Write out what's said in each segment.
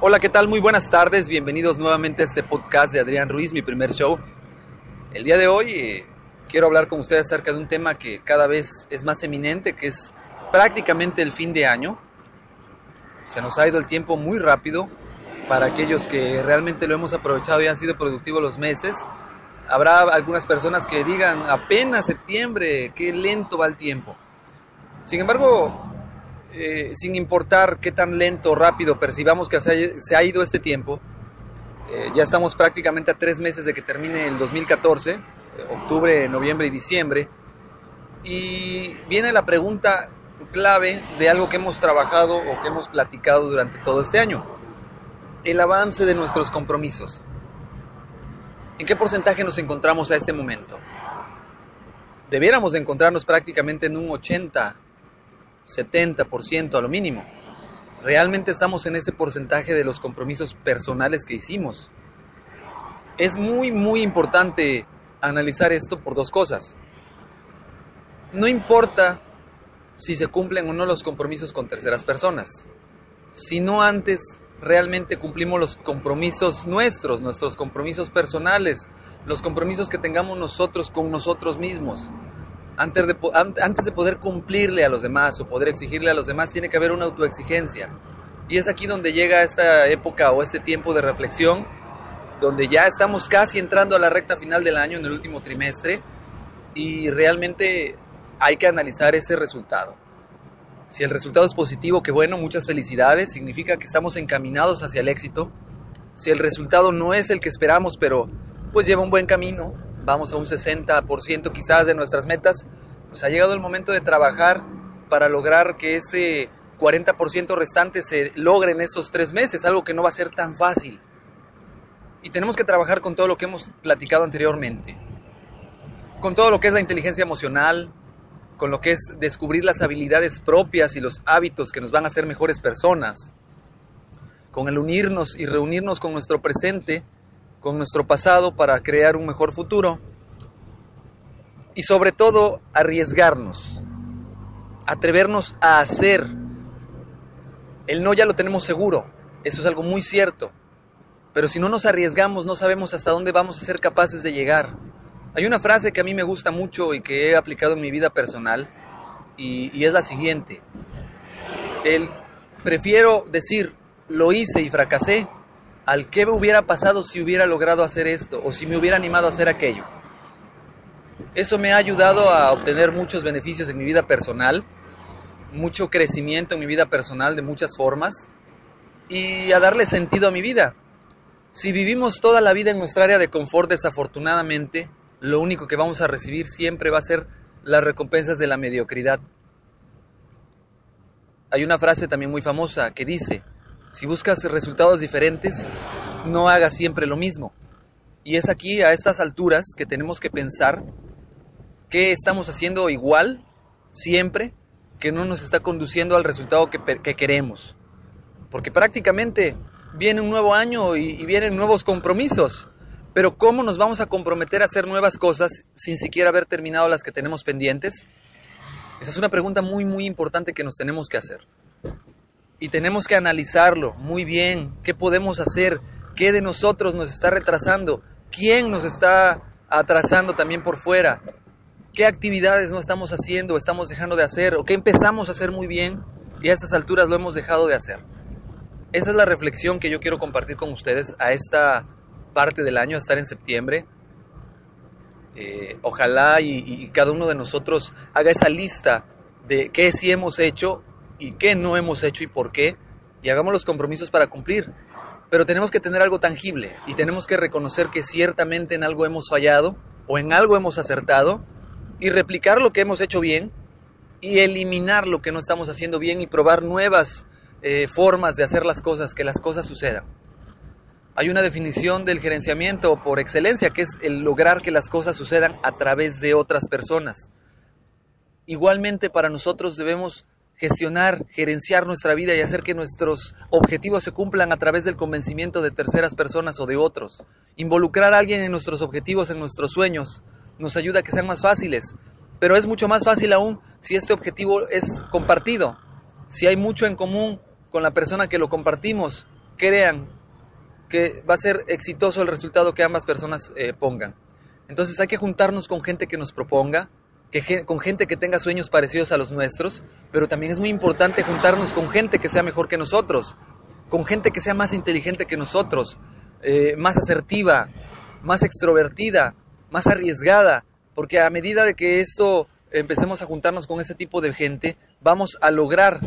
Hola, ¿qué tal? Muy buenas tardes. Bienvenidos nuevamente a este podcast de Adrián Ruiz, mi primer show. El día de hoy eh, quiero hablar con ustedes acerca de un tema que cada vez es más eminente, que es prácticamente el fin de año. Se nos ha ido el tiempo muy rápido. Para aquellos que realmente lo hemos aprovechado y han sido productivos los meses, habrá algunas personas que digan apenas septiembre, qué lento va el tiempo. Sin embargo, eh, sin importar qué tan lento o rápido percibamos que se ha, ido este tiempo, eh, ya estamos prácticamente a tres meses de que termine el 2014, eh, octubre, noviembre y diciembre, y viene la pregunta clave de algo que hemos trabajado o que hemos platicado durante todo este año, el avance de nuestros compromisos. ¿En qué porcentaje nos encontramos a este momento? Debiéramos encontrarnos prácticamente en un 80 70% a lo mínimo. Realmente estamos en ese porcentaje de los compromisos personales que hicimos. Es muy, muy importante analizar esto por dos cosas. No importa si se cumplen o no los compromisos con terceras personas, sino antes realmente cumplimos los compromisos nuestros, nuestros compromisos personales, los compromisos que tengamos nosotros con nosotros mismos antes de, poder cumplirle a los demás o poder exigirle a los demás, tiene que haber una autoexigencia. Y es aquí donde llega esta época o este tiempo de reflexión, donde ya estamos casi entrando a la recta final del año, en el último trimestre, y realmente hay que analizar ese resultado. Si el resultado es positivo, que bueno, muchas felicidades, significa que estamos encaminados hacia el éxito. Si el resultado no es el que esperamos, pero pues lleva un buen camino, vamos a un 60% quizás de nuestras metas, pues ha llegado el momento de trabajar para lograr que ese 40% restante se logre en estos tres meses, algo que no va a ser tan fácil. Y tenemos que trabajar con todo lo que hemos platicado anteriormente, con todo lo que es la inteligencia emocional, con lo que es descubrir las habilidades propias y los hábitos que nos van a hacer mejores personas, con el unirnos y reunirnos con nuestro presente con nuestro pasado para crear un mejor futuro y sobre todo arriesgarnos, atrevernos a hacer. El no ya lo tenemos seguro, eso es algo muy cierto, pero si no nos arriesgamos no sabemos hasta dónde vamos a ser capaces de llegar. Hay una frase que a mí me gusta mucho y que he aplicado en mi vida personal y, y es la siguiente. El prefiero decir lo hice y fracasé al qué me hubiera pasado si hubiera logrado hacer esto o si me hubiera animado a hacer aquello. Eso me ha ayudado a obtener muchos beneficios en mi vida personal, mucho crecimiento en mi vida personal de muchas formas y a darle sentido a mi vida. Si vivimos toda la vida en nuestra área de confort, desafortunadamente, lo único que vamos a recibir siempre va a ser las recompensas de la mediocridad. Hay una frase también muy famosa que dice, si buscas resultados diferentes, no hagas siempre lo mismo. Y es aquí, a estas alturas, que tenemos que pensar qué estamos haciendo igual siempre que no nos está conduciendo al resultado que, que queremos. porque prácticamente viene un nuevo año y vienen nuevos compromisos. Pero ¿cómo nos vamos a comprometer a hacer nuevas cosas sin siquiera haber terminado las que tenemos pendientes? Esa es una pregunta muy, muy importante que nos tenemos que hacer. Y tenemos que analizarlo muy bien. ¿Qué podemos hacer? ¿Qué de nosotros nos está retrasando? ¿Quién nos está atrasando también por fuera? ¿Qué actividades no estamos haciendo, estamos dejando de hacer? ¿O qué empezamos a hacer muy bien y a estas alturas lo hemos dejado de hacer? Esa es la reflexión que yo quiero compartir con ustedes a esta parte del año, a estar en septiembre. Eh, ojalá y, y, cada uno de nosotros haga esa lista de qué sí hemos hecho y qué no hemos hecho y por qué, y hagamos los compromisos para cumplir. Pero tenemos que tener algo tangible y tenemos que reconocer que ciertamente en algo hemos fallado o en algo hemos acertado y replicar lo que hemos hecho bien y eliminar lo que no estamos haciendo bien y probar nuevas eh, formas de hacer las cosas, que las cosas sucedan. Hay una definición del gerenciamiento por excelencia, que es el lograr que las cosas sucedan a través de otras personas. Igualmente para nosotros debemos gestionar, gerenciar nuestra vida y hacer que nuestros objetivos se cumplan a través del convencimiento de terceras personas o de otros. Involucrar a alguien en nuestros objetivos, en nuestros sueños, nos ayuda a que sean más fáciles. Pero es mucho más fácil aún si este objetivo es compartido. Si hay mucho en común con la persona que lo compartimos, crean que va a ser exitoso el resultado que ambas personas eh, pongan. Entonces hay que juntarnos con gente que nos proponga, con gente que tenga sueños parecidos a los nuestros, pero también es muy importante juntarnos con gente que sea mejor que nosotros, con gente que sea más inteligente que nosotros, eh, más asertiva, más extrovertida, más arriesgada, porque a medida de que esto empecemos a juntarnos con ese tipo de gente, vamos a lograr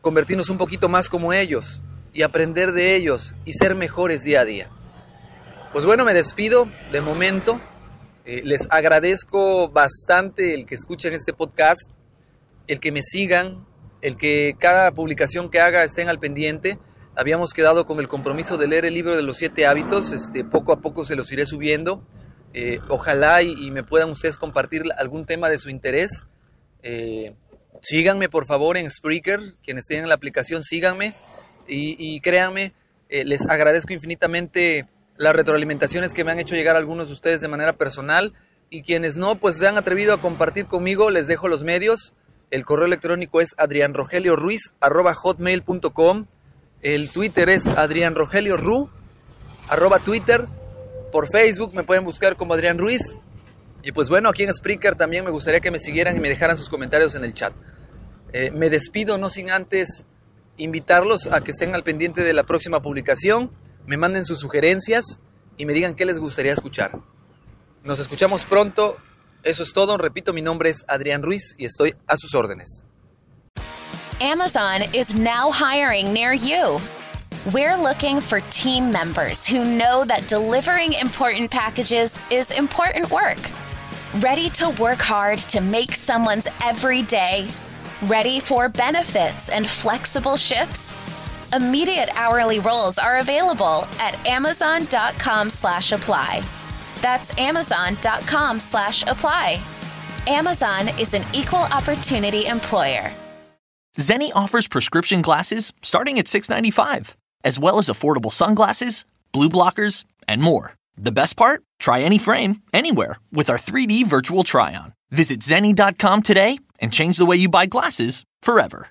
convertirnos un poquito más como ellos y aprender de ellos y ser mejores día a día. Pues bueno, me despido de momento. Eh, les agradezco bastante el que escuchen este podcast, el que me sigan, el que cada publicación que haga estén al pendiente. Habíamos quedado con el compromiso de leer el libro de los siete hábitos, este, poco a poco se los iré subiendo. Eh, ojalá y, me puedan ustedes compartir algún tema de su interés. Eh, síganme por favor en Spreaker, quienes tienen la aplicación, síganme y, créanme, les agradezco infinitamente las retroalimentaciones que me han hecho llegar algunos de ustedes de manera personal y quienes no, pues se han atrevido a compartir conmigo, les dejo los medios. El correo electrónico es adrianrogelioruiz.hotmail.com El Twitter es adrianrogelioru, arroba Twitter. Por Facebook me pueden buscar como Adrián Ruiz. Y pues bueno, aquí en Spreaker también me gustaría que me siguieran y me dejaran sus comentarios en el chat. Eh, me despido no sin antes invitarlos a que estén al pendiente de la próxima publicación me manden sus sugerencias y me digan qué les gustaría escuchar. Nos escuchamos pronto. Eso es todo. Repito, mi nombre es Adrián Ruiz y estoy a sus órdenes. Amazon is now hiring near you. We're looking for team members who know that delivering important packages is important work. Ready to work hard to make someone's every day? Ready for benefits and flexible shifts? Immediate hourly roles are available at amazon.com slash apply. That's amazon.com slash apply. Amazon is an equal opportunity employer. Zenni offers prescription glasses starting at $6.95, as well as affordable sunglasses, blue blockers, and more. The best part? Try any frame, anywhere, with our 3D virtual try on. Visit Zenni.com today and change the way you buy glasses forever.